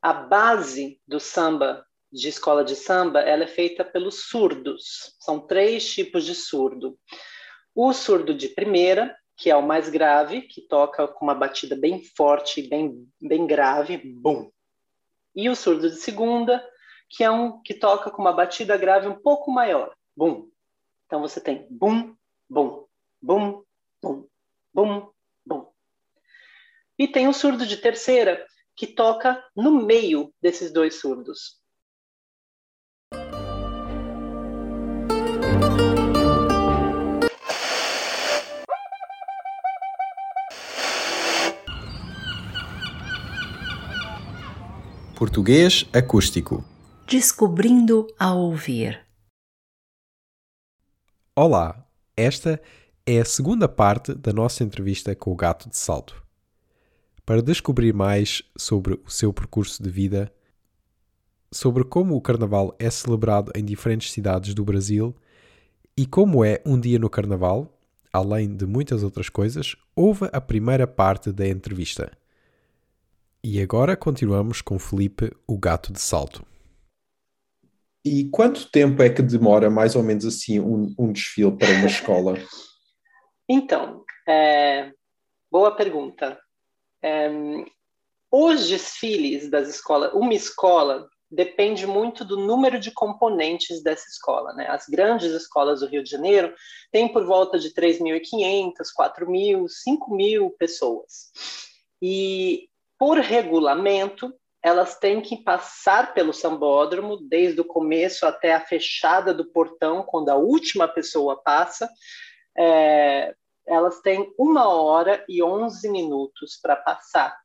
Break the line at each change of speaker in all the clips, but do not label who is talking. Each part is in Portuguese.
a base do samba, de escola de samba, ela é feita pelos surdos. São três tipos de surdo. O surdo de primeira, que é o mais grave, que toca com uma batida bem forte, bem, bem grave, bum. E o surdo de segunda, que é um que toca com uma batida grave um pouco maior, bum. Então você tem bum, bum, bum, bum, bum, bum. E tem o surdo de terceira, que toca no meio desses dois surdos.
Português acústico.
Descobrindo a ouvir.
Olá, esta é a segunda parte da nossa entrevista com o Gato de Salto. Para descobrir mais sobre o seu percurso de vida, sobre como o Carnaval é celebrado em diferentes cidades do Brasil e como é um dia no Carnaval, além de muitas outras coisas, houve a primeira parte da entrevista. E agora continuamos com Felipe, o gato de salto.
E quanto tempo é que demora mais ou menos assim um, um desfile para uma escola?
Então, é, boa pergunta. É, os desfiles das escolas, uma escola depende muito do número de componentes dessa escola. Né? As grandes escolas do Rio de Janeiro têm por volta de 3.500, 4.000, 5.000 pessoas. E por regulamento, elas têm que passar pelo sambódromo, desde o começo até a fechada do portão, quando a última pessoa passa. É, elas têm uma hora e onze minutos para passar.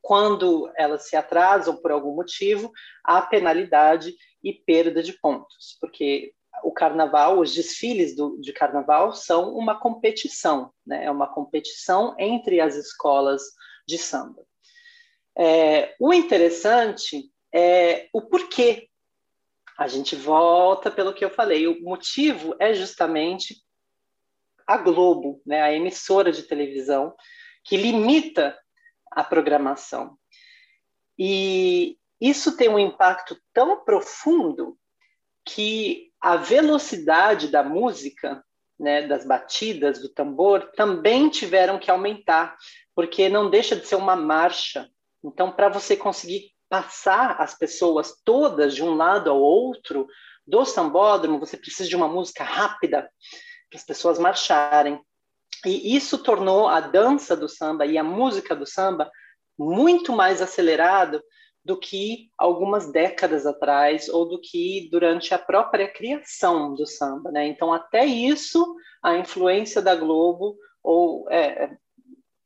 Quando elas se atrasam por algum motivo, há penalidade e perda de pontos, porque o carnaval, os desfiles do, de carnaval são uma competição, né? é uma competição entre as escolas de samba. É, o interessante é o porquê. A gente volta pelo que eu falei. O motivo é justamente a Globo, né, a emissora de televisão, que limita a programação. E isso tem um impacto tão profundo que a velocidade da música, né, das batidas do tambor, também tiveram que aumentar, porque não deixa de ser uma marcha então, para você conseguir passar as pessoas todas de um lado ao outro do sambódromo, você precisa de uma música rápida para as pessoas marcharem. E isso tornou a dança do samba e a música do samba muito mais acelerado do que algumas décadas atrás ou do que durante a própria criação do samba, né? Então até isso a influência da Globo ou é,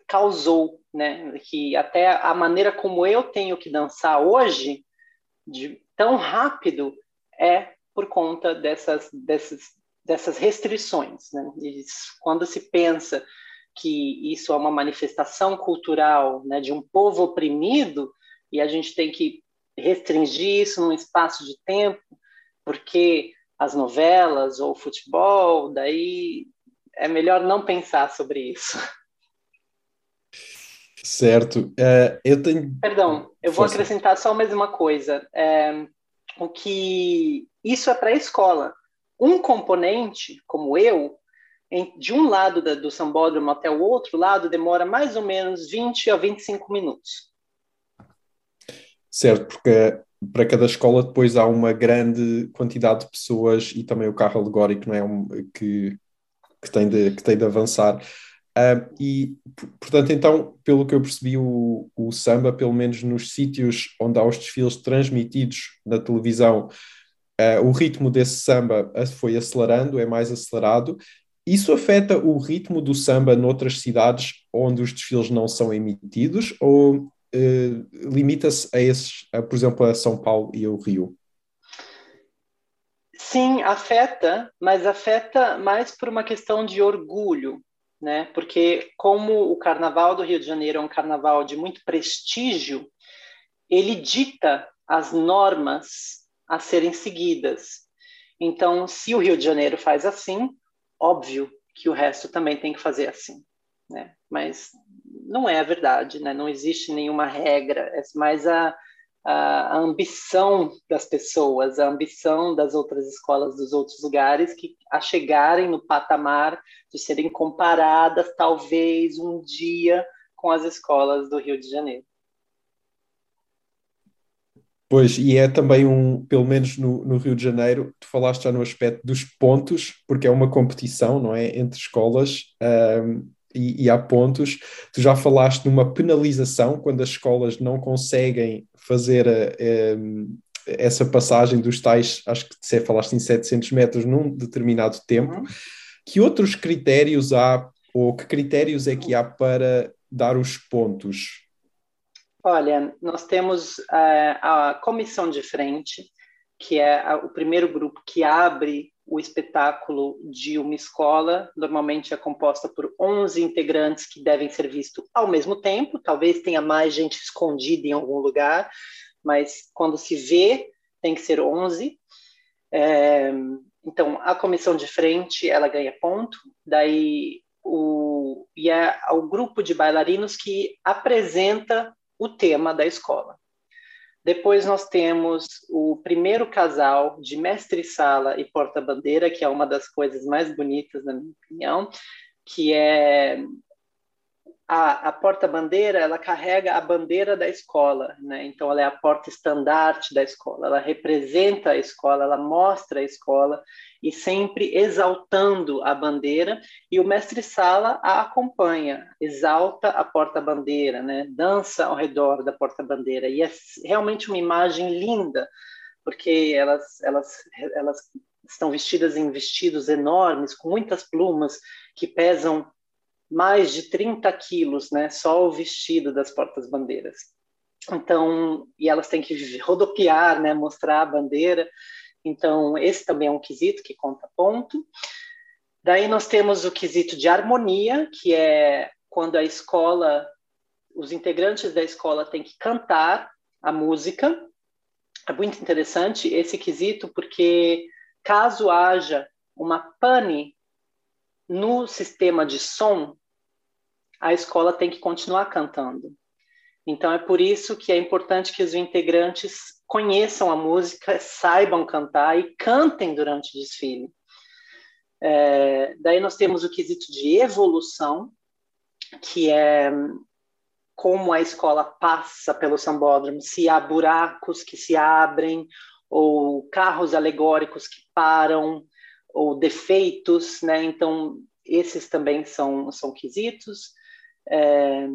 causou, né? Que até a maneira como eu tenho que dançar hoje, de tão rápido, é por conta dessas, dessas, dessas restrições. Né? E quando se pensa que isso é uma manifestação cultural né, de um povo oprimido, e a gente tem que restringir isso num espaço de tempo, porque as novelas ou o futebol, daí é melhor não pensar sobre isso.
Certo. Uh, eu tenho.
Perdão, eu vou acrescentar só mais uma coisa. É, o que isso é para a escola. Um componente, como eu, de um lado da, do sambódromo até o outro lado, demora mais ou menos 20 a 25 minutos.
Certo, porque para cada escola depois há uma grande quantidade de pessoas e também o carro alegórico não é que, que, tem de, que tem de avançar. Uh, e, portanto, então, pelo que eu percebi, o, o samba, pelo menos nos sítios onde há os desfiles transmitidos na televisão, uh, o ritmo desse samba foi acelerando, é mais acelerado. Isso afeta o ritmo do samba noutras cidades onde os desfiles não são emitidos ou uh, limita-se a esses, a, por exemplo, a São Paulo e ao Rio?
Sim, afeta, mas afeta mais por uma questão de orgulho, né? Porque como o Carnaval do Rio de Janeiro é um carnaval de muito prestígio, ele dita as normas a serem seguidas. Então, se o Rio de Janeiro faz assim, óbvio que o resto também tem que fazer assim, né? Mas não é a verdade, né? Não existe nenhuma regra, é mais a a, ambição das pessoas, a ambição das outras escolas dos outros lugares que a chegarem no patamar de serem comparadas talvez um dia com as escolas do Rio de Janeiro.
Pois, e é também um, pelo menos no, no, Rio de Janeiro, tu falaste já no aspecto dos pontos, porque é uma competição, não é? Entre escolas um, e, e, há pontos. Tu já falaste numa penalização quando as escolas não conseguem fazer um, essa passagem dos tais, acho que você falaste em 700 metros num determinado tempo. Uhum. Que outros critérios há, ou que critérios é que há para dar os pontos?
Olha, nós temos uh, a comissão de frente, que é a, o primeiro grupo que abre o espetáculo de uma escola. Normalmente é composta por 11 integrantes que devem ser vistos ao mesmo tempo. Talvez tenha mais gente escondida em algum lugar, mas quando se vê, tem que ser 11. É, então, a comissão de frente, ela ganha ponto. Daí, o, e é o grupo de bailarinos que apresenta o tema da escola. Depois nós temos o primeiro casal de mestre-sala e porta-bandeira, que é uma das coisas mais bonitas, na minha opinião, que é a, a porta-bandeira ela carrega a bandeira da escola, né? Então ela é a porta estandarte da escola, ela representa a escola, ela mostra a escola e sempre exaltando a bandeira e o mestre sala a acompanha, exalta a porta-bandeira, né? Dança ao redor da porta-bandeira e é realmente uma imagem linda porque elas elas elas estão vestidas em vestidos enormes com muitas plumas que pesam mais de 30 quilos, né? Só o vestido das portas-bandeiras. Então, e elas têm que rodopiar, né? Mostrar a bandeira. Então, esse também é um quesito que conta ponto. Daí nós temos o quesito de harmonia, que é quando a escola, os integrantes da escola têm que cantar a música. É muito interessante esse quesito, porque caso haja uma pane no sistema de som, a escola tem que continuar cantando. Então é por isso que é importante que os integrantes conheçam a música, saibam cantar e cantem durante o desfile. É, daí nós temos o quesito de evolução, que é como a escola passa pelo sambódromo, se há buracos que se abrem, ou carros alegóricos que param, ou defeitos, né? Então, esses também são, são quesitos. É,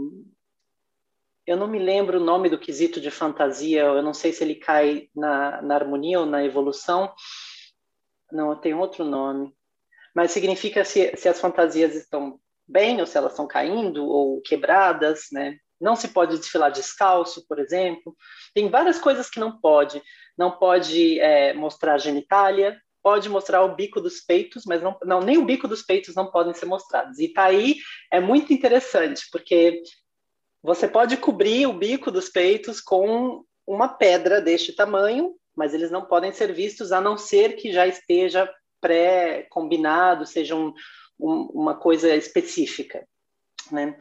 eu não me lembro o nome do quesito de fantasia, eu não sei se ele cai na, na harmonia ou na evolução. Não, tem outro nome. Mas significa se, se as fantasias estão bem, ou se elas estão caindo, ou quebradas, né? Não se pode desfilar descalço, por exemplo. Tem várias coisas que não pode. Não pode é, mostrar genitália, pode mostrar o bico dos peitos, mas não, não, nem o bico dos peitos não podem ser mostrados. E tá aí é muito interessante, porque você pode cobrir o bico dos peitos com uma pedra deste tamanho, mas eles não podem ser vistos a não ser que já esteja pré-combinado, seja um, um, uma coisa específica. Né?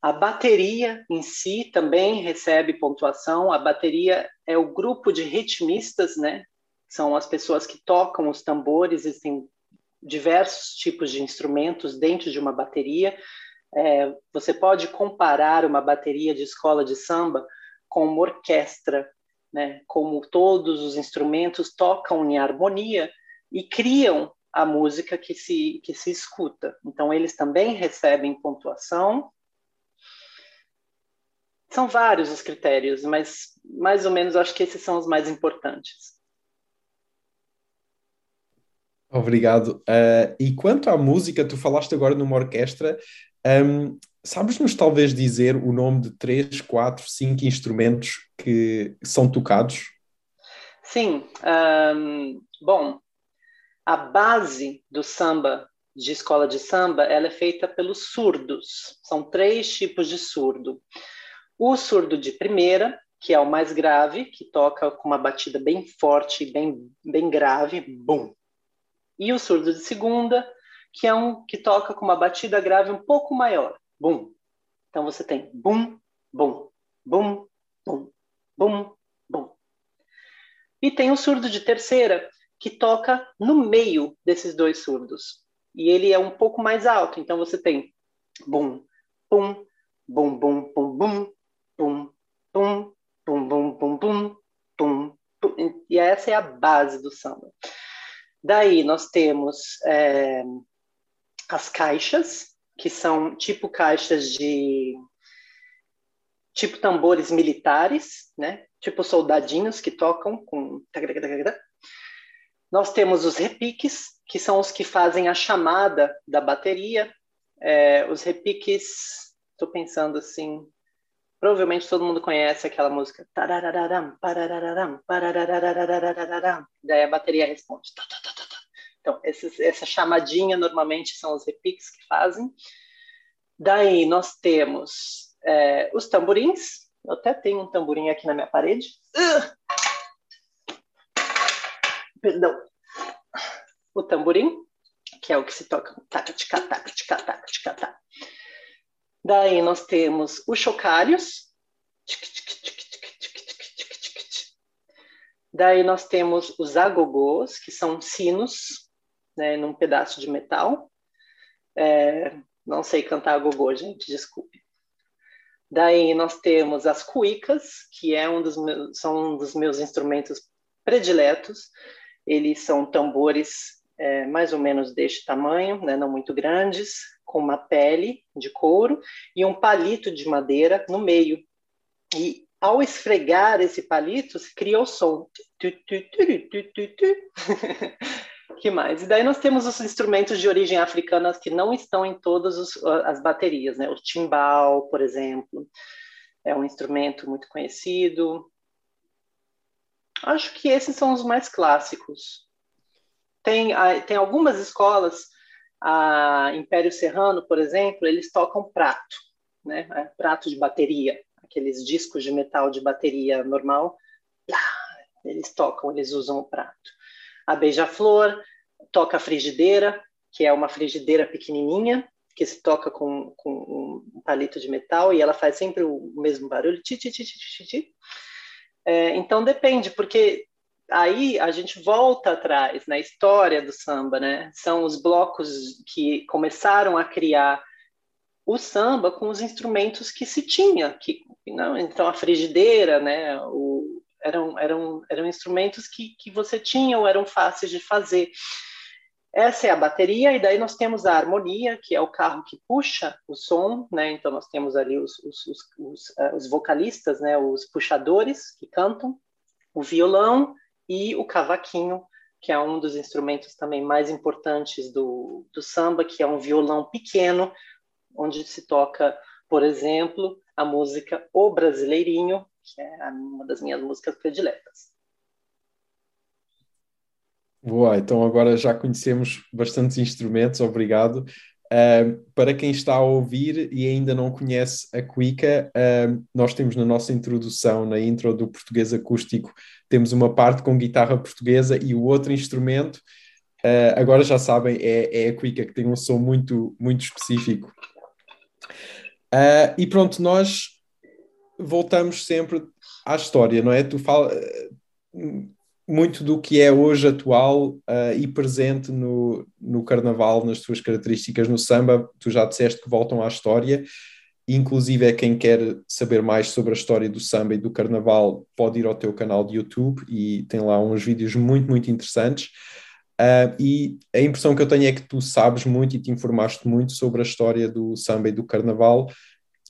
A bateria em si também recebe pontuação. A bateria é o grupo de ritmistas, né, são as pessoas que tocam os tambores, existem diversos tipos de instrumentos dentro de uma bateria. É, você pode comparar uma bateria de escola de samba com uma orquestra, né? como todos os instrumentos tocam em harmonia e criam a música que se, que se escuta. Então, eles também recebem pontuação. São vários os critérios, mas mais ou menos acho que esses são os mais importantes.
Obrigado. Uh, e quanto à música, tu falaste agora numa orquestra, um, sabes-nos talvez dizer o nome de três, quatro, cinco instrumentos que são tocados?
Sim. Um, bom, a base do samba, de escola de samba, ela é feita pelos surdos. São três tipos de surdo. O surdo de primeira, que é o mais grave, que toca com uma batida bem forte, bem, bem grave, bum, e o surdo de segunda, que é um que toca com uma batida grave um pouco maior. Bum. Então você tem bum, bum, bum, bum, bum, E tem o surdo de terceira, que toca no meio desses dois surdos. E ele é um pouco mais alto, então você tem bum, bum, bum, bum, bum, bum, bum, bum, bum, bum, bum, bum, bum. E essa é a base do samba. Daí nós temos é, as caixas, que são tipo caixas de tipo tambores militares, né? Tipo soldadinhos que tocam com nós temos os repiques, que são os que fazem a chamada da bateria. É, os repiques, estou pensando assim, provavelmente todo mundo conhece aquela música. Daí a bateria responde. Então, esses, essa chamadinha normalmente são os repiques que fazem. Daí nós temos é, os tamborins. Eu até tenho um tamborim aqui na minha parede. Uh! Perdão. O tamborim, que é o que se toca. Daí nós temos os chocalhos. Daí nós temos os agogôs, que são sinos né, num pedaço de metal. É, não sei cantar gogô, gente, desculpe. Daí nós temos as cuicas, que é um dos meus, são um dos meus instrumentos prediletos. Eles são tambores é, mais ou menos deste tamanho, né, não muito grandes, com uma pele de couro e um palito de madeira no meio. E ao esfregar esse palito, se cria o som. que mais? E daí nós temos os instrumentos de origem africana que não estão em todas os, as baterias, né? O timbal, por exemplo, é um instrumento muito conhecido. Acho que esses são os mais clássicos. Tem, tem algumas escolas, a Império Serrano, por exemplo, eles tocam prato, né? É, prato de bateria, aqueles discos de metal de bateria normal. Eles tocam, eles usam o prato. A beija-flor toca a frigideira, que é uma frigideira pequenininha, que se toca com, com um palito de metal e ela faz sempre o mesmo barulho. Ti, ti, ti, ti, ti, É, então depende, porque aí a gente volta atrás na história do samba, né? São os blocos que começaram a criar o samba com os instrumentos que se tinha, que não, então a frigideira, né? O, eram, eram, eram instrumentos que, que você tinha ou eram fáceis de fazer. Essa é a bateria, e daí nós temos a harmonia, que é o carro que puxa o som, né? Então nós temos ali os, os, os, os, uh, os vocalistas, né? Os puxadores que cantam, o violão e o cavaquinho, que é um dos instrumentos também mais importantes do, do samba, que é um violão pequeno, onde se toca, por exemplo, a música O Brasileirinho, que é uma das minhas músicas prediletas.
Boa, então agora já conhecemos bastantes instrumentos, obrigado. Uh, para quem está a ouvir e ainda não conhece a Cuica, uh, nós temos na nossa introdução, na intro do português acústico, temos uma parte com guitarra portuguesa e o outro instrumento, uh, agora já sabem, é, é a Cuica, que tem um som muito, muito específico. e pronto, nós voltamos sempre à história, não é? Tu fala muito do que é hoje atual uh, e presente no, no carnaval, nas suas características no samba. Tu já disseste que voltam à história. Inclusive, é quem quer saber mais sobre a história do samba e do carnaval, pode ir ao teu canal de YouTube e tem lá uns vídeos muito, muito interessantes. Uh, e a impressão que eu tenho é que tu sabes muito e te informaste muito sobre a história do samba e do carnaval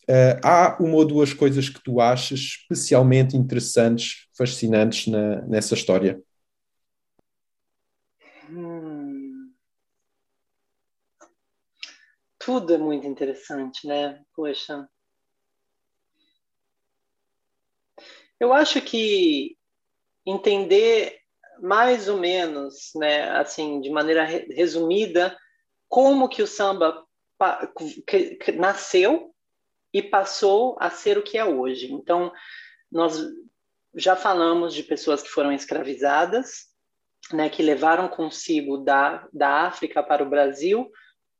Uh, há uma ou duas coisas que tu achas especialmente interessantes, fascinantes na, nessa história?
Hum. Tudo é muito interessante, né? Poxa. Eu acho que entender mais ou menos, né, assim, de maneira resumida, como que o samba nasceu e passou a ser o que é hoje. Então, nós já falamos de pessoas que foram escravizadas, né, que levaram consigo da, da África para o Brasil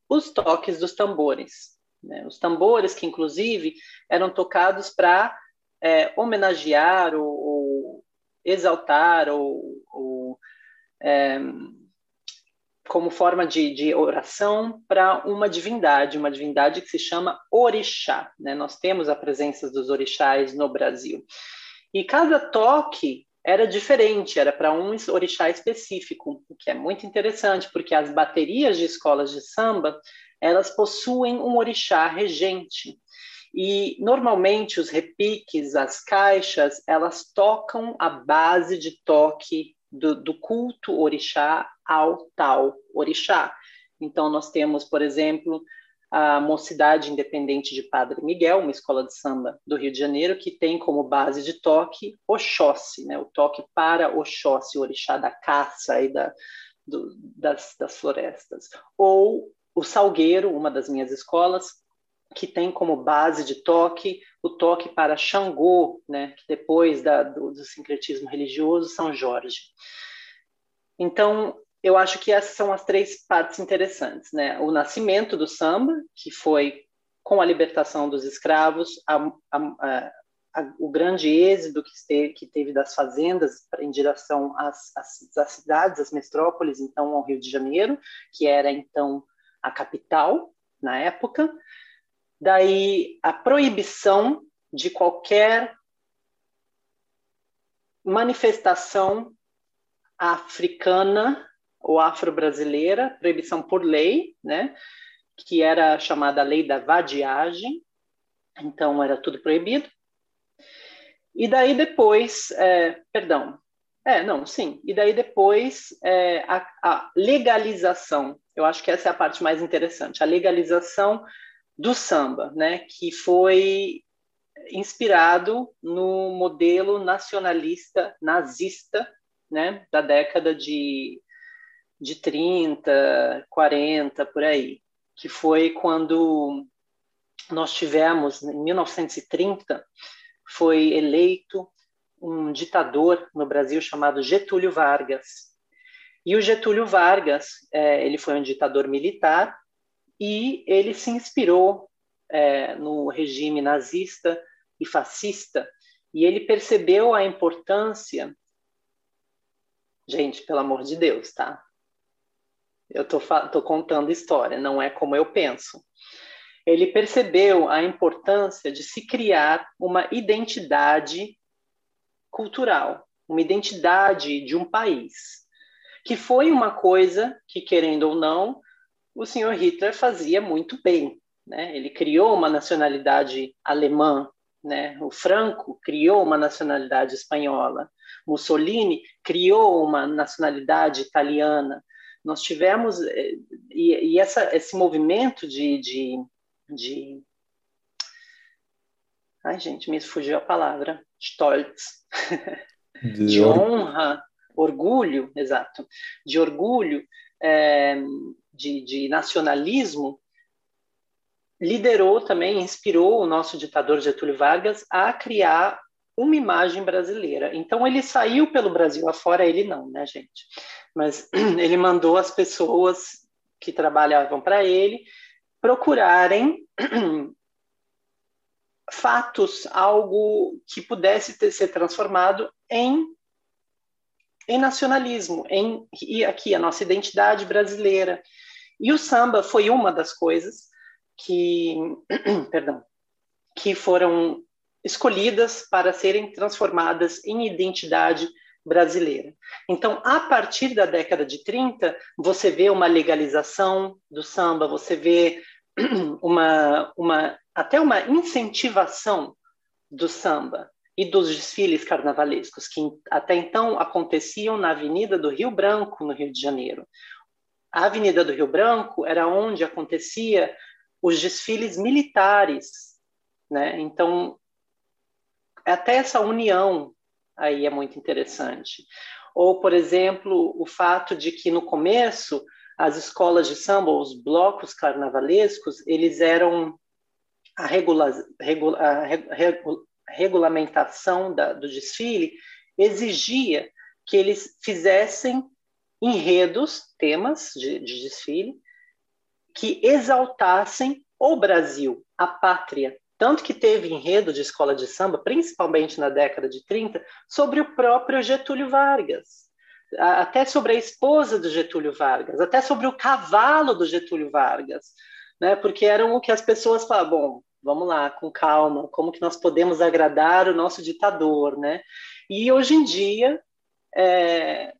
os toques dos tambores. Né? Os tambores que, inclusive, eram tocados para é, homenagear ou, ou exaltar ou, ou é, como forma de, de oração para uma divindade, uma divindade que se chama orixá. Né? Nós temos a presença dos orixás no Brasil. E cada toque era diferente, era para um orixá específico, o que é muito interessante, porque as baterias de escolas de samba, elas possuem um orixá regente. E normalmente os repiques, as caixas, elas tocam a base de toque do, do culto orixá ao tal orixá. Então nós temos, por exemplo, a Mocidade Independente de Padre Miguel, uma escola de samba do Rio de Janeiro, que tem como base de toque Oxóssi, né? o toque para Oxóssi, o orixá da caça e da, do, das, das florestas. Ou o Salgueiro, uma das minhas escolas, que tem como base de toque o toque para Xangô, né? que depois da, do, do sincretismo religioso, São Jorge. Então, eu acho que essas são as três partes interessantes, né? O nascimento do samba, que foi com a libertação dos escravos, a, a, a, o grande êxodo que teve, que teve, das fazendas em direção às, às, às, cidades, às metrópoles, então ao Rio de Janeiro, que era então a capital na época. Daí a proibição de qualquer manifestação africana ou afro-brasileira, proibição por lei, né, que era chamada lei da vadiagem, então era tudo proibido. E daí depois, é, perdão, é, não, sim, e daí depois é, a, a legalização, eu acho que essa é a parte mais interessante, a legalização do samba, né, que foi inspirado no modelo nacionalista nazista, né, da década de de 30, 40, por aí, que foi quando nós tivemos, em 1930, foi eleito um ditador no Brasil chamado Getúlio Vargas. E o Getúlio Vargas, é, ele foi um ditador militar e ele se inspirou é, no regime nazista e fascista e ele percebeu a importância gente, pelo amor de Deus, tá? Eu estou contando história, não é como eu penso. Ele percebeu a importância de se criar uma identidade cultural, uma identidade de um país, que foi uma coisa que, querendo ou não, o senhor Hitler fazia muito bem. Né? Ele criou uma nacionalidade alemã, né? o Franco criou uma nacionalidade espanhola, Mussolini criou uma nacionalidade italiana, nós tivemos eh, e, e essa, esse movimento de, de, de ai gente me fugiu a palavra stolz de, de honra orgulho exato de orgulho é, de, de nacionalismo liderou também inspirou o nosso ditador Getúlio Vargas a criar uma imagem brasileira. Então ele saiu pelo Brasil afora, ele não, né, gente? mas ele mandou as pessoas que trabalhavam para ele procurarem fatos, algo que pudesse ter, ser transformado em, em nacionalismo, em e aqui a nossa identidade brasileira. E o samba foi uma das coisas que, perdão, que foram escolhidas para serem transformadas em identidade brasileira. Então, a partir da década de 30, você vê uma legalização do samba, você vê uma, uma até uma incentivação do samba e dos desfiles carnavalescos que até então aconteciam na Avenida do Rio Branco, no Rio de Janeiro. A Avenida do Rio Branco era onde acontecia os desfiles militares, né? Então, até essa união aí é muito interessante. Ou, por exemplo, o fato de que no começo as escolas de samba, os blocos carnavalescos, eles eram a, regula, regula, a regula, regulamentação da, do desfile exigia que eles fizessem enredos, temas de, de desfile, que exaltassem o Brasil, a pátria, Tanto que teve enredo de escola de samba, principalmente na década de 30, sobre o próprio Getúlio Vargas, até sobre a esposa do Getúlio Vargas, até sobre o cavalo do Getúlio Vargas, né? Porque eram o que as pessoas falavam, bom, vamos lá, com calma, como que nós podemos agradar o nosso ditador, né? E hoje em dia é,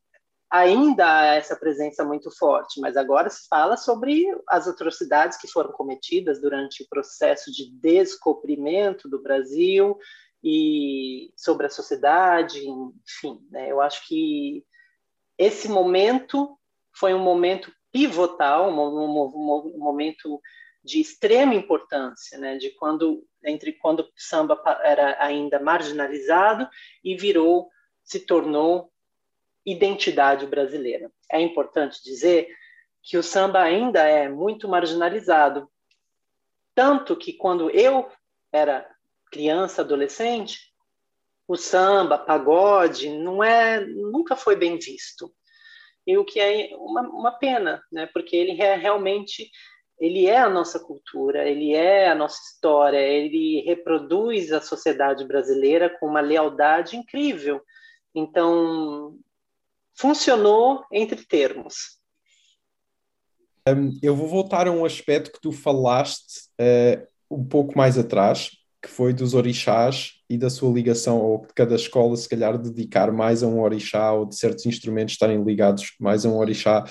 ainda há essa presença muito forte, mas agora se fala sobre as atrocidades que foram cometidas durante o processo de descobrimento do Brasil e sobre a sociedade, enfim, né? eu acho que esse momento foi um momento pivotal, um, um, um momento de extrema importância, né? de quando entre quando o samba era ainda marginalizado e virou, se tornou identidade brasileira. É importante dizer que o samba ainda é muito marginalizado, tanto que quando eu era criança, adolescente, o samba, pagode, não é, nunca foi bem visto. E o que é uma, uma pena, né? Porque ele é realmente ele é a nossa cultura, ele é a nossa história, ele reproduz a sociedade brasileira com uma lealdade incrível. Então, funcionou entre termos.
Um, eu vou voltar a um aspecto que tu falaste uh, um pouco mais atrás, que foi dos orixás e da sua ligação, ou de cada escola se calhar dedicar mais a um orixá, ou de certos instrumentos estarem ligados mais a um orixá.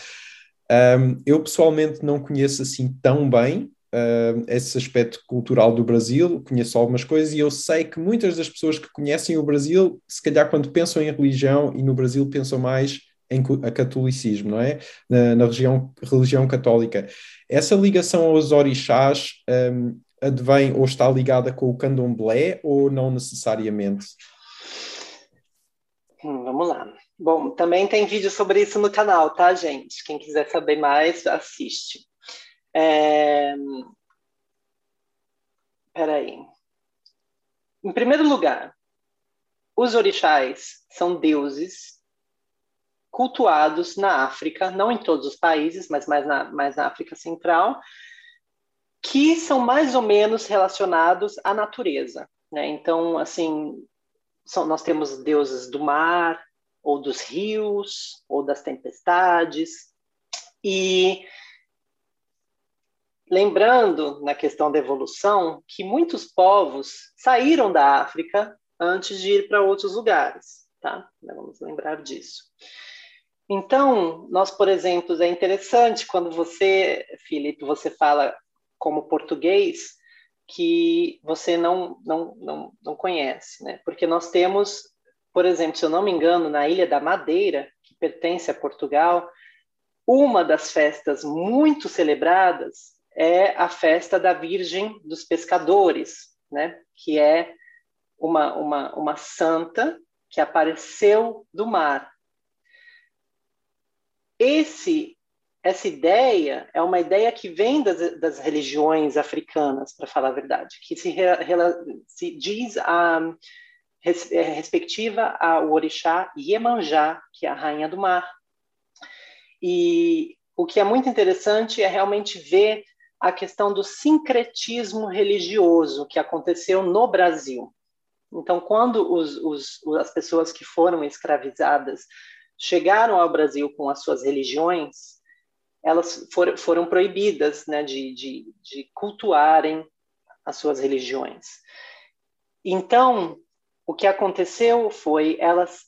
Um, eu pessoalmente não conheço assim tão bem uh, esse aspecto cultural do Brasil, conheço algumas coisas e eu sei que muitas das pessoas que conhecem o Brasil, se calhar quando pensam em religião e no Brasil pensam mais em catolicismo, não é? Na, na religião, religião católica. Essa ligação aos orixás um, advém ou está ligada com o candomblé ou não necessariamente?
Hum, vamos lá. Bom, também tem vídeo sobre isso no canal, tá, gente? Quem quiser saber mais, assiste. É... Peraí. Em primeiro lugar, os orixás são deuses cultuados na África, não em todos os países, mas mais na, mais na África Central, que são mais ou menos relacionados à natureza. Né? Então, assim, são, nós temos deuses do mar, ou dos rios, ou das tempestades, e Lembrando, na questão da evolução, que muitos povos saíram da África antes de ir para outros lugares, tá? Vamos lembrar disso. Então, nós, por exemplo, é interessante quando você, Filipe, você fala como português que você não, não, não, não conhece, né? Porque nós temos, por exemplo, se eu não me engano, na Ilha da Madeira, que pertence a Portugal, uma das festas muito celebradas é a festa da Virgem dos Pescadores, né? que é uma, uma, uma santa que apareceu do mar. Esse, essa ideia é uma ideia que vem das, das religiões africanas, para falar a verdade, que se, se diz a, é, respectiva ao orixá Iemanjá, que é a rainha do mar. E o que é muito interessante é realmente ver a questão do sincretismo religioso que aconteceu no Brasil. Então, quando os, os, as pessoas que foram escravizadas chegaram ao Brasil com as suas religiões, elas for, foram proibidas né, de, de, de cultuarem as suas religiões. Então, o que aconteceu foi elas,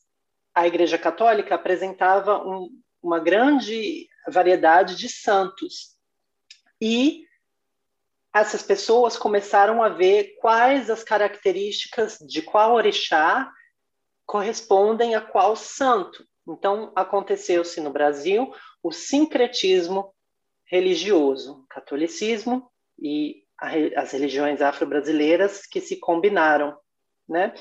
a Igreja Católica apresentava um, uma grande variedade de santos e essas pessoas começaram a ver quais as características de qual orixá correspondem a qual santo. Então, aconteceu-se no Brasil o sincretismo religioso, catolicismo e as religiões afro-brasileiras que se combinaram, né?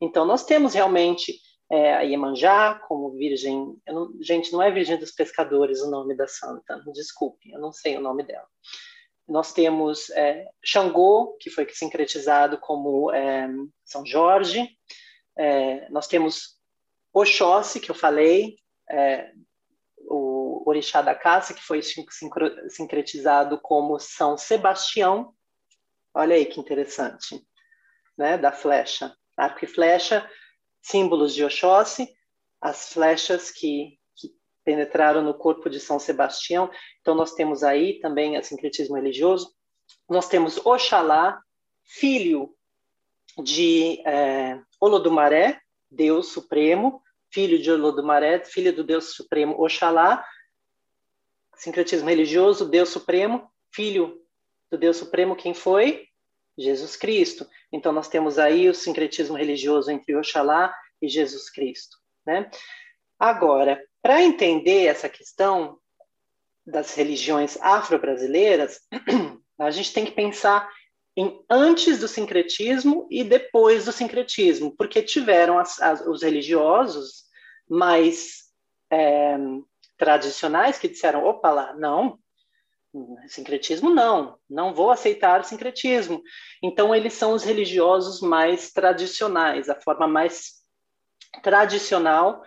Então, nós temos realmente é, a Iemanjá como virgem. Não, gente, não é Virgem dos Pescadores o nome da santa, desculpe, eu não sei o nome dela. Nós temos é, Xangô, que foi sincretizado como é, São Jorge. É, nós temos Oxóssi, que eu falei, é, o Orixá da Caça, que foi sincretizado como São Sebastião. Olha aí que interessante, né? Da flecha, arco e flecha, símbolos de Oxóssi, as flechas que, que penetraram no corpo de São Sebastião. Então nós temos aí também o sincretismo religioso. Nós temos Oxalá, filho de é, Olodumaré, Deus Supremo, filho de Olodumaré, filho do Deus Supremo Oxalá, sincretismo religioso, Deus Supremo, filho do Deus Supremo, quem foi? Jesus Cristo. Então nós temos aí o sincretismo religioso entre Oxalá e Jesus Cristo, né? Agora, para entender essa questão das religiões afro-brasileiras, a gente tem que pensar em antes do sincretismo e depois do sincretismo, porque tiveram as, as, os religiosos mais é, tradicionais que disseram, opa lá, não, sincretismo não, não vou aceitar sincretismo. Então eles são os religiosos mais tradicionais, a forma mais tradicional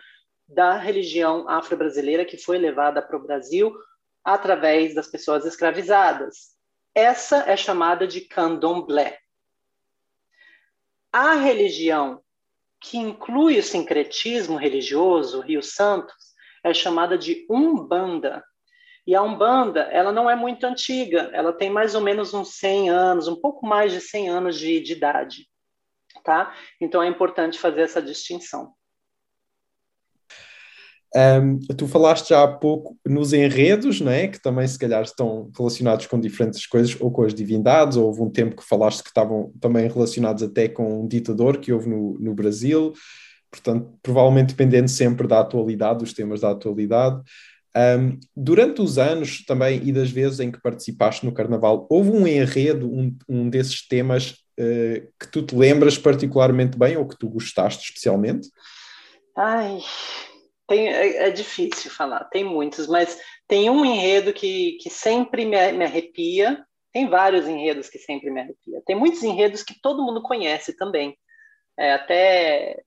da religião afro-brasileira que foi levada para o Brasil através das pessoas escravizadas. Essa é chamada de candomblé. A religião que inclui o sincretismo religioso, Rio Santos, é chamada de Umbanda. E a Umbanda, ela não é muito antiga, ela tem mais ou menos uns 100 anos, um pouco mais de 100 anos de, de idade, tá? Então é importante fazer essa distinção.
Um, tu falaste já há pouco nos enredos, não é? que também se calhar estão relacionados com diferentes coisas, ou com as divindades, ou houve um tempo que falaste que estavam também relacionados até com um ditador que houve no, no Brasil, portanto, provavelmente dependendo sempre da atualidade, dos temas da atualidade. Um, durante os anos também e das vezes em que participaste no Carnaval, houve um enredo, um, um desses temas uh, que tu te lembras particularmente bem ou que tu gostaste especialmente?
Ai, tem, é, é, difícil falar, tem muitos, mas tem um enredo que, que sempre me, me arrepia. Tem vários enredos que sempre me arrepia. Tem muitos enredos que todo mundo conhece também. É, até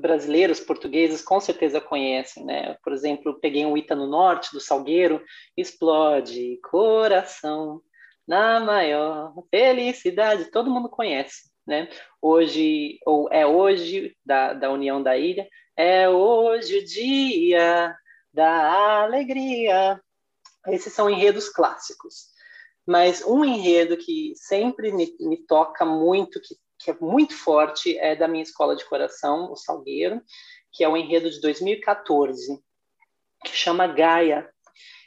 brasileiros, portugueses, com certeza conhecem, né? Por exemplo, peguei um Ita no Norte, do Salgueiro, explode coração na maior felicidade, todo mundo conhece, né? Hoje, ou é hoje, da, da União da Ilha, é hoje o dia da alegria. Esses são enredos clássicos. Mas um enredo que sempre me, me toca muito, que, que, é muito forte, é da minha escola de coração, o Salgueiro, que é o enredo de 2014, que chama Gaia,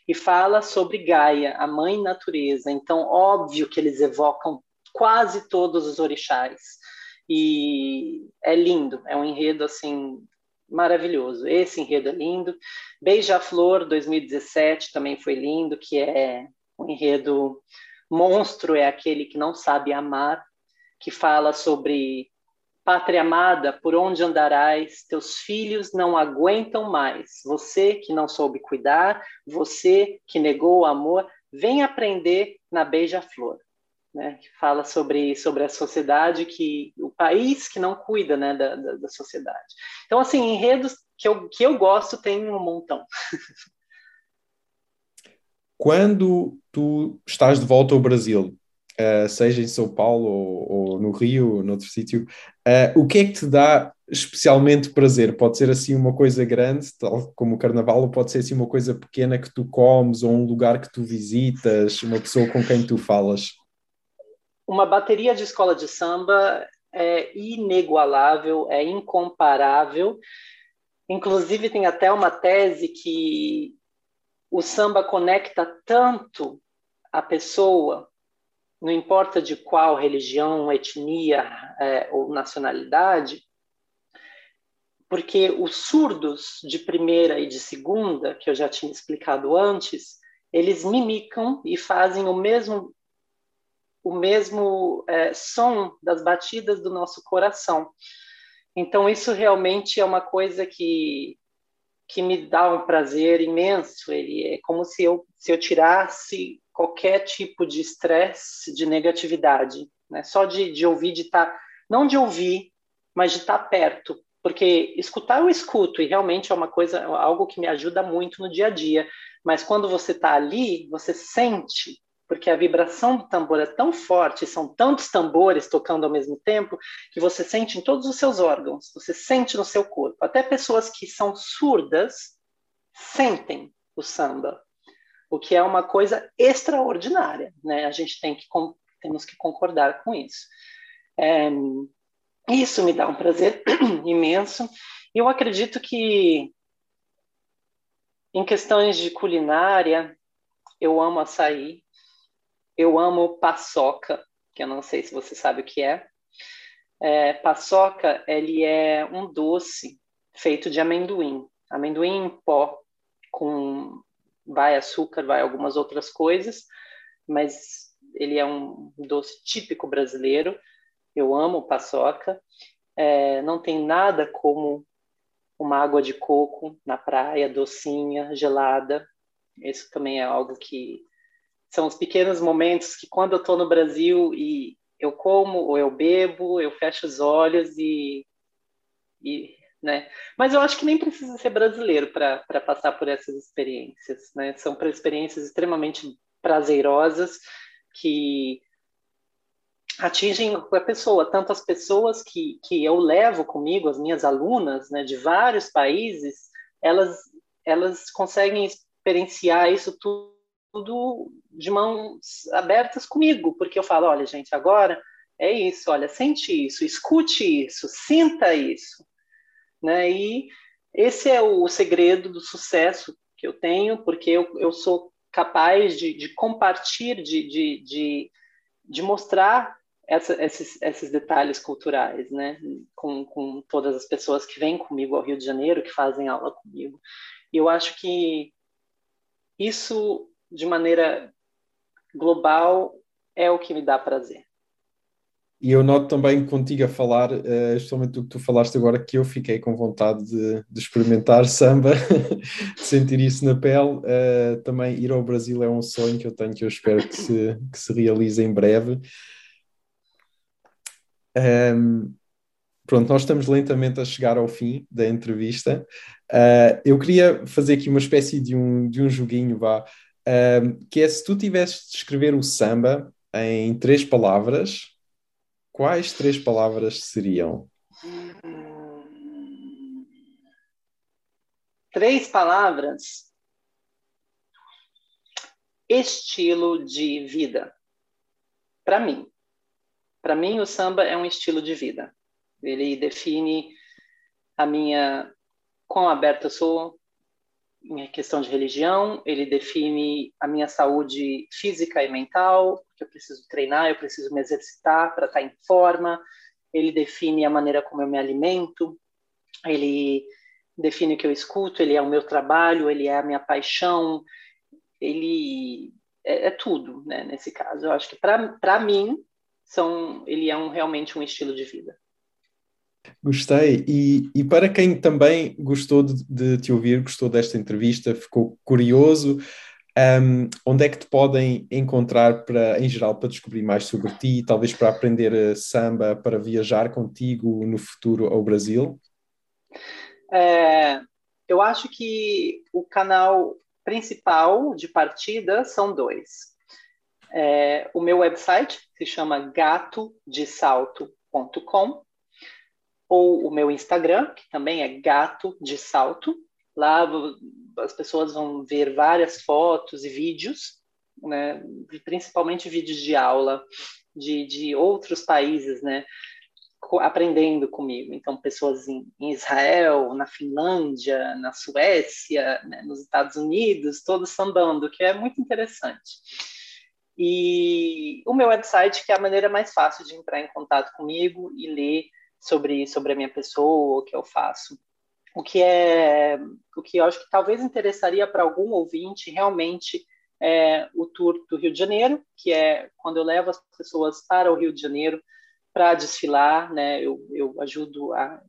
e fala sobre Gaia, a mãe natureza. Então, óbvio que eles evocam quase todos os orixás. E é lindo, é um enredo assim maravilhoso. Esse enredo é lindo. Beija-Flor 2017 também foi lindo, que é um enredo monstro é aquele que não sabe amar, que fala sobre pátria amada, por onde andarás? Teus filhos não aguentam mais. Você que não soube cuidar, você que negou o amor, vem aprender na Beija-Flor né, que fala sobre, sobre a sociedade, que o país que não cuida né, da, da, da sociedade. Então, assim, enredos que eu, que eu gosto tem um montão.
Quando tu estás de volta ao Brasil, uh, seja em São Paulo ou, ou no Rio, ou noutro sítio, uh, o que é que te dá especialmente prazer? Pode ser assim uma coisa grande, tal como o Carnaval, ou pode ser assim uma coisa pequena que tu comes, ou um lugar que tu visitas, uma pessoa com quem tu falas?
uma bateria de escola de samba é inigualável, é incomparável. Inclusive, tem até uma tese que o samba conecta tanto a pessoa, não importa de qual religião, etnia é, ou nacionalidade, porque os surdos de primeira e de segunda, que eu já tinha explicado antes, eles mimicam e fazem o mesmo o mesmo é, som das batidas do nosso coração. Então, isso realmente é uma coisa que, que me dá um prazer imenso. Ele é como se eu, se eu tirasse qualquer tipo de estresse, de negatividade, né? só de, de ouvir, de estar, tá, não de ouvir, mas de estar tá perto, porque escutar eu escuto e realmente é uma coisa, algo que me ajuda muito no dia a dia. Mas quando você está ali, você sente porque a vibração do tambor é tão forte, são tantos tambores tocando ao mesmo tempo, que você sente em todos os seus órgãos, você sente no seu corpo. Até pessoas que são surdas sentem o samba, o que é uma coisa extraordinária, né? A gente tem que temos que concordar com isso. É, isso me dá um prazer imenso. Eu acredito que em questões de culinária, eu amo açaí, eu amo paçoca, que eu não sei se você sabe o que é. é paçoca, ele é um doce feito de amendoim. Amendoim em pó, com vai açúcar, vai algumas outras coisas, mas ele é um doce típico brasileiro. Eu amo paçoca. É, não tem nada como uma água de coco na praia, docinha, gelada. Isso também é algo que são os pequenos momentos que quando eu estou no Brasil e eu como ou eu bebo, eu fecho os olhos e, e né? Mas eu acho que nem precisa ser brasileiro para passar por essas experiências, né? São experiências extremamente prazerosas que atingem a pessoa, tanto as pessoas que, que eu levo comigo, as minhas alunas, né, de vários países, elas elas conseguem experienciar isso tudo de mãos abertas comigo, porque eu falo, olha, gente, agora é isso, olha, sente isso, escute isso, sinta isso, né? E esse é o segredo do sucesso que eu tenho, porque eu, eu sou capaz de, de compartilhar, de, de, de, de mostrar essa, esses, esses detalhes culturais, né? Com, com todas as pessoas que vêm comigo ao Rio de Janeiro, que fazem aula comigo. E eu acho que isso de maneira global é o que me dá prazer.
E eu noto também contigo a falar, uh, especialmente do que tu falaste agora, que eu fiquei com vontade de, de experimentar samba, de sentir isso na pele. Uh, também ir ao Brasil é um sonho que eu tenho, que eu espero que se, que se realize em breve. Um, ehm, pronto, nós estamos lentamente a chegar ao fim da entrevista. Uh, eu queria fazer aqui uma espécie de um, de um joguinho, vá, que é se tu tivesses de escrever o samba em três palavras, quais três palavras seriam?
Três palavras. Estilo de vida. Para mim. Para mim, o samba é um estilo de vida. Ele define a minha quão aberta eu sou, em questão de religião, ele define a minha saúde física e mental, que eu preciso treinar, eu preciso me exercitar para estar em forma, ele define a maneira como eu me alimento, ele define o que eu escuto, ele é o meu trabalho, ele é a minha paixão, ele é, é tudo, né, nesse caso. Eu acho que para mim são, ele é um, realmente um estilo de vida.
Gostei. E, e para quem também gostou de, de, te ouvir, gostou desta entrevista, ficou curioso, um, onde é que te podem encontrar para, em geral, para descobrir mais sobre ti, talvez para aprender eh, samba, para viajar contigo no futuro ao Brasil?
É, eu acho que o canal principal de partida são dois. É, o meu website se chama gatodesalto.com ou o meu Instagram, que também é Gato de Salto. Lá as pessoas vão ver várias fotos e vídeos, né, principalmente vídeos de aula de, de outros países, né, aprendendo comigo. Então, pessoas em, em Israel, na Finlândia, na Suécia, né, nos Estados Unidos, todos sambando, que é muito interessante. E o meu website, que é a maneira mais fácil de entrar em contato comigo e ler sobre, sobre a minha pessoa, o que eu faço. O que é o que eu acho que talvez interessaria para algum ouvinte realmente é o tour do Rio de Janeiro, que é quando eu levo as pessoas para o Rio de Janeiro para desfilar, né? Eu, eu ajudo a,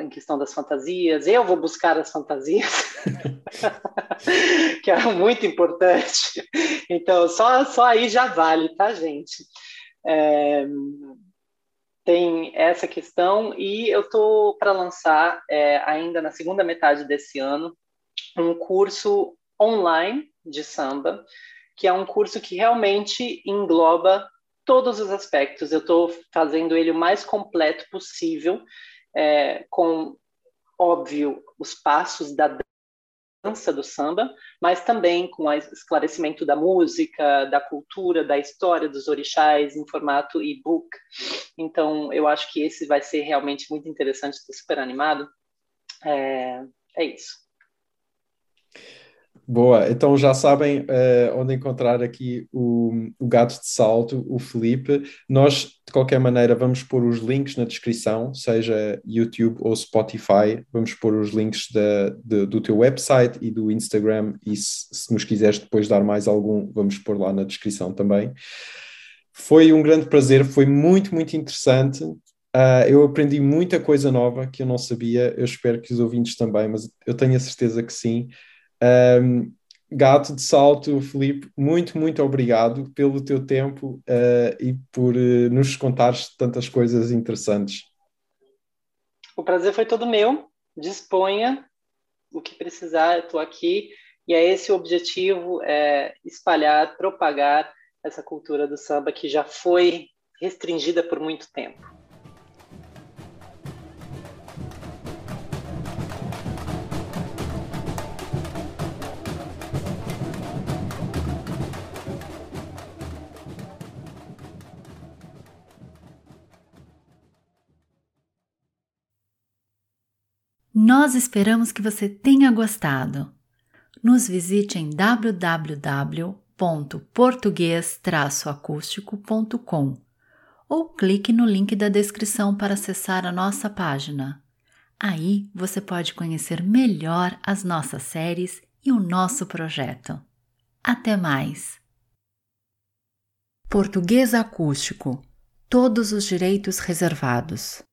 em questão das fantasias, eu vou buscar as fantasias, que é muito importante. Então, só, só aí já vale, tá, gente? É, tem essa questão e eu estou para lançar é, ainda na segunda metade desse ano um curso online de samba que é um curso que realmente engloba todos os aspectos. Eu estou fazendo ele o mais completo possível, é, com, óbvio, os passos da dança do samba, mas também com o esclarecimento da música, da cultura, da história dos orixás em formato e-book. Então, eu acho que esse vai ser realmente muito interessante, estou super animado. É, é isso.
Boa, então já sabem uh, onde encontrar aqui o, o gato de salto, o Felipe. Nós, de qualquer maneira, vamos pôr os links na descrição, seja YouTube ou Spotify. Vamos pôr os links de, do teu website e do Instagram. E se, se nos quiseres depois dar mais algum, vamos pôr lá na descrição também. Foi um grande prazer, foi muito, muito interessante. Uh, eu aprendi muita coisa nova que eu não sabia. Eu espero que os ouvintes também, mas eu tenho a certeza que sim. Um, Gato de Salto, Felipe, muito, muito obrigado pelo teu tempo uh, e por uh, nos contares tantas coisas interessantes.
O prazer foi todo meu. Disponha o que precisar, estou aqui. E é esse o objetivo: é espalhar, propagar essa cultura do samba que já foi restringida por muito tempo.
Nós esperamos que você tenha gostado. Nos visite em www.português-acústico.com ou clique no link da descrição para acessar a nossa página. Aí você pode conhecer melhor as nossas séries e o nosso projeto. Até mais! Português Acústico Todos os direitos reservados.